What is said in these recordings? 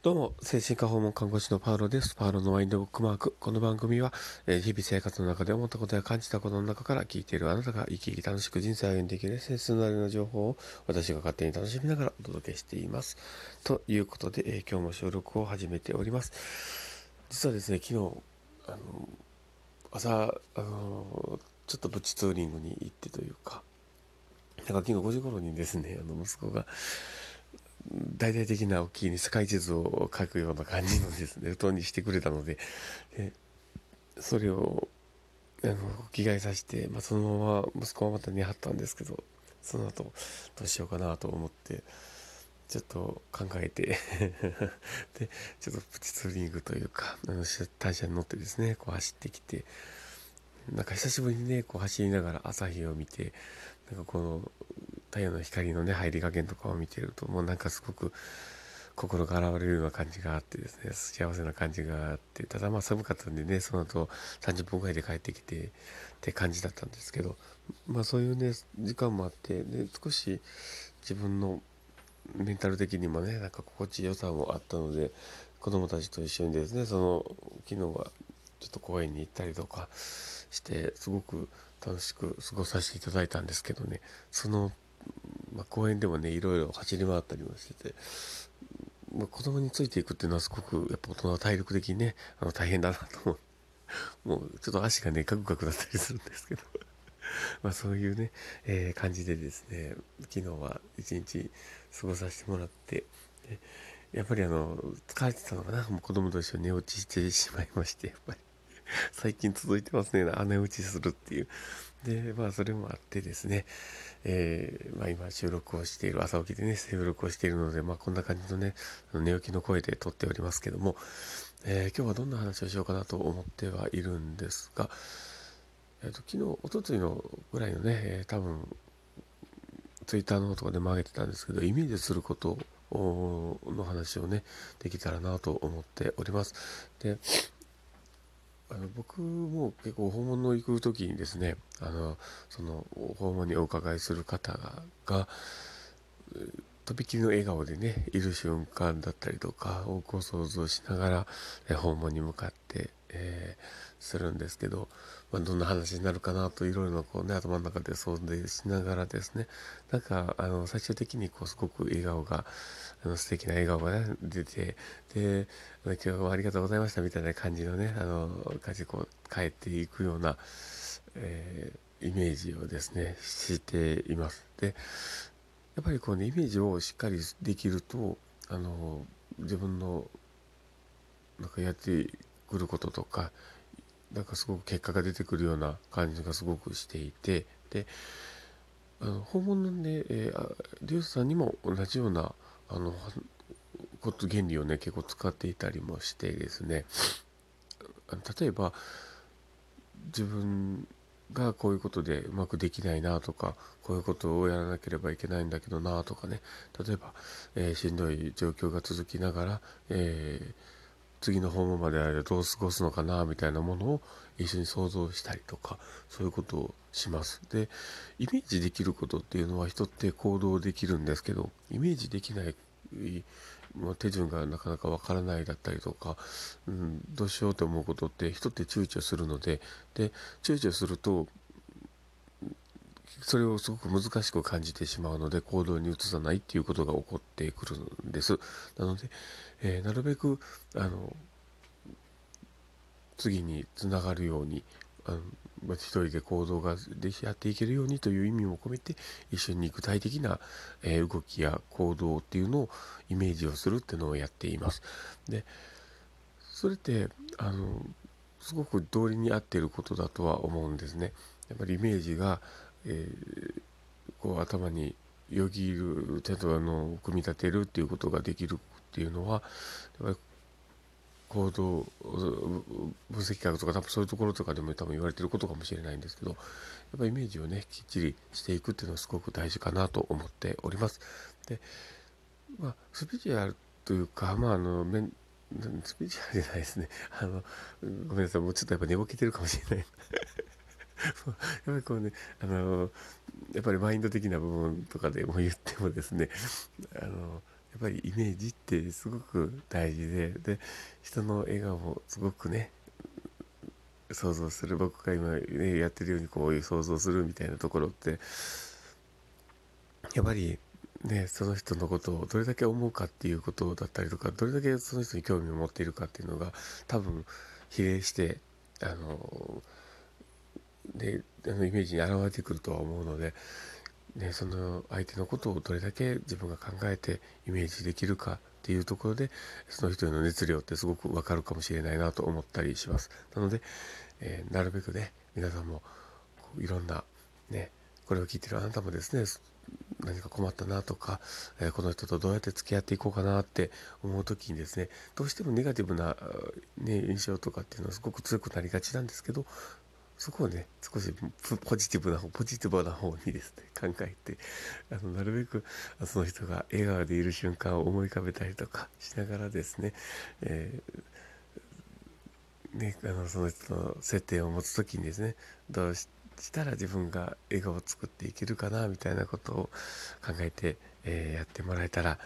どうも、精神科訪問看護師のパウロです。パウロのワインドブックマーク。この番組は、えー、日々生活の中で思ったことや感じたことの中から聞いているあなたが生き生き楽しく人生を歩んでいけるセンスのあるような情報を私が勝手に楽しみながらお届けしています。ということで、えー、今日も収録を始めております。実はですね、昨日、あの、朝、あの、ちょっとプチツーリングに行ってというか、なんか昨日5時頃にですね、あの、息子が、大々的な大きい世界地図を描くような感じのですね、布団にしてくれたので、でそれを、あの、着替えさせて、まあ、そのまま息子はまた寝はったんですけど、その後、どうしようかなと思って、ちょっと考えて で、ちょっとプチツーリングというか、あの、単車に乗ってですね、こう走ってきて、なんか久しぶりにね、こう走りながら朝日を見て、なんかこの太陽の光のね、入り加減とかを見てると、もうなんかすごく心が洗われるような感じがあってですね、幸せな感じがあって、ただまあ寒かったんでね、その後30分ぐらいで帰ってきてって感じだったんですけど、まあそういうね、時間もあって、で、少し自分のメンタル的にもね、なんか心地よさもあったので、子供たちと一緒にですね、その、昨日はちょっと公園に行ったりとかして、すごく楽しく過ごさせていただいたんですけどね、そのまあ、公園でもね、いろいろ走り回ったりもしてて、まあ、子供についていくっていうのはすごく、やっぱ大人は体力的にね、あの、大変だなと思う。もう、ちょっと足がね、カクカクだったりするんですけど。まあそういうね、えー、感じでですね、昨日は一日過ごさせてもらって、やっぱりあの、疲れてたのかな、もう子供と一緒に寝落ちしてしまいまして、やっぱり。最近続いてますね、姉打ちするっていう。で、まあそれもあってですね、えー、まあ今収録をしている、朝起きでね、収録をしているので、まあこんな感じのね、寝起きの声で撮っておりますけども、えー、今日はどんな話をしようかなと思ってはいるんですが、えっ、ー、と、昨日、おとといのぐらいのね、えー、多分、ツイッターのとかでも上げてたんですけど、イメージすることの話をね、できたらなと思っております。で、あの僕も結構訪問の行く時にですねあのその訪問にお伺いする方がとびきりの笑顔でねいる瞬間だったりとかを想像しながら訪問に向かって、えーするんですけど、まあ、どんな話になるかなといろいろなこうね頭の中で想像しながらですねなんかあの最終的にこうすごく笑顔があの素敵な笑顔が、ね、出てで今日はありがとうございましたみたいな感じのねあの感じでこう帰っていくような、えー、イメージをですねしています。でやっぱりこうねイメージをしっかりできるとあの自分のなんかやってくることとかなんかすごく結果が出てくるような感じがすごくしていてであの訪問で、えー、リュウさんにも同じようなあのこと原理をね結構使っていたりもしてですね。例えば自分がこういうことでうまくできないなとかこういうことをやらなければいけないんだけどなとかね。例えば、えー、しんどい状況が続きながら、えー次の訪問まであればどう過ごすのかなみたいなものを一緒に想像したりとかそういうことをします。でイメージできることっていうのは人って行動できるんですけどイメージできない手順がなかなかわからないだったりとか、うん、どうしようと思うことって人って躊躇するのでで躊躇するとそれをすごく難しく感じてしまうので行動に移さないっていうことが起こってくるんです。なので、えー、なるべくあの次につながるようにあの、まあ、一人で行動ができやっていけるようにという意味も込めて一緒に具体的な、えー、動きや行動っていうのをイメージをするっていうのをやっています。でそれってあのすごく道理に合っていることだとは思うんですね。やっぱりイメージがえー、こう頭によぎる程度あの組み立てるっていうことができるっていうのはやっぱり行動分析学とか多分そういうところとかでも多分言われてることかもしれないんですけどやっぱイメージをねきっちりしていくっていうのはすごく大事かなと思っております。でまあスピリチュアルというかまああのスピリチュアルじゃないですね。あのごめんなさい。もうちょっとやっぱ寝ぼけてるかもしれない。やっぱりこうね、あの、やっぱりマインド的な部分とかでも言ってもですね、あの、やっぱりイメージってすごく大事でで人の笑顔をすごくね想像する僕が今、ね、やってるようにこういう想像するみたいなところってやっぱりねその人のことをどれだけ思うかっていうことだったりとかどれだけその人に興味を持っているかっていうのが多分比例してあのであのイメージに現れてくるとは思うので、ね、その相手のことをどれだけ自分が考えてイメージできるかっていうところでその人への熱量ってすごくわかるかもしれないなと思ったりします。なので、えー、なるべくね皆さんもこういろんなねこれを聞いてるあなたもですね何か困ったなとか、えー、この人とどうやって付き合っていこうかなって思う時にですねどうしてもネガティブな、ね、印象とかっていうのはすごく強くなりがちなんですけどそこをね少しポジティブな方ポジティブな方にですね 考えてあのなるべくその人が笑顔でいる瞬間を思い浮かべたりとかしながらですね,、えー、ねあのその人の接点を持つ時にですねどうしたら自分が笑顔を作っていけるかなみたいなことを考えて、えー、やってもらえたら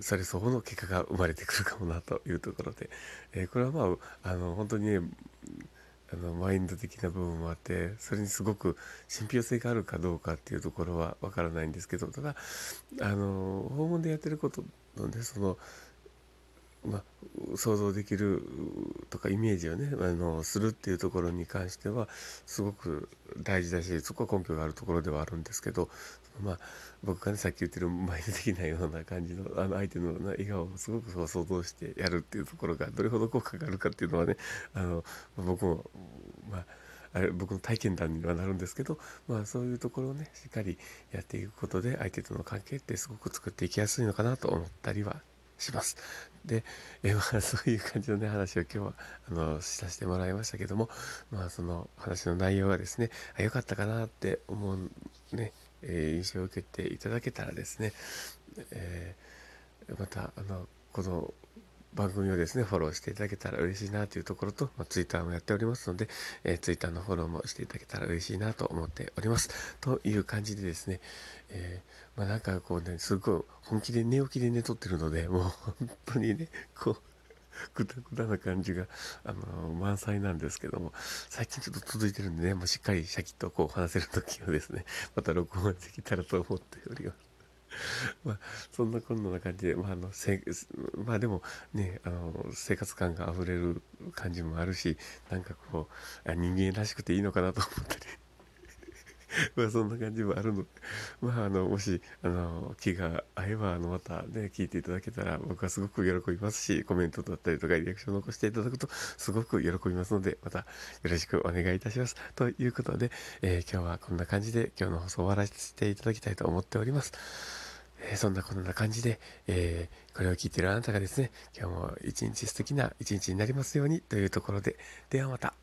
それ相応の結果が生まれてくるかもなというところで、えー、これはまああの本当にねあのマインド的な部分もあってそれにすごく信憑性があるかどうかっていうところはわからないんですけどただあの訪問でやってることのねそのまあ、想像できるとかイメージをねあのするっていうところに関してはすごく大事だしそこは根拠があるところではあるんですけど、まあ、僕がねさっき言ってるマインド的なような感じのあの相手の笑顔をすごく想像してやるっていうところがどれほど効果があるかっていうのはねあの僕もまああれ僕の体験談にはなるんですけど、まあ、そういうところをねしっかりやっていくことで相手との関係ってすごく作っていきやすいのかなと思ったりはします。で、えまあ、そういう感じのね話を今日はあのさせてもらいましたけども、まあ、その話の内容がですねあ良かったかなって思うね、えー、印象を受けていただけたらですね、えー、またあのこの番組をですね、フォローしていただけたら嬉しいなというところと、まあ、ツイッターもやっておりますので、えー、ツイッターのフォローもしていただけたら嬉しいなと思っております。という感じでですね、えー、まあ、なんかこうね、すごい本気で寝起きで寝とってるので、もう 本当にね、こう、ぐだぐだな感じが、あの満載なんですけども、最近ちょっと続いてるんでね、もうしっかりシャキッとこう話せる時をですね、また録音できたらと思っております。まあ、そんなこんな感じで、まあ、あのせまあでもねあの生活感があふれる感じもあるしなんかこう人間らしくていいのかなと思ったり まあそんな感じもあるので、まああの、もし、あの、気が合えば、あの、またね、聞いていただけたら、僕はすごく喜びますし、コメントだったりとか、リアクションを残していただくと、すごく喜びますので、またよろしくお願いいたします。ということで、えー、今日はこんな感じで、今日の放送を終わらせていただきたいと思っております。え、そんなこんな感じで、えー、これを聞いているあなたがですね、今日も一日素敵な一日になりますようにというところで、ではまた。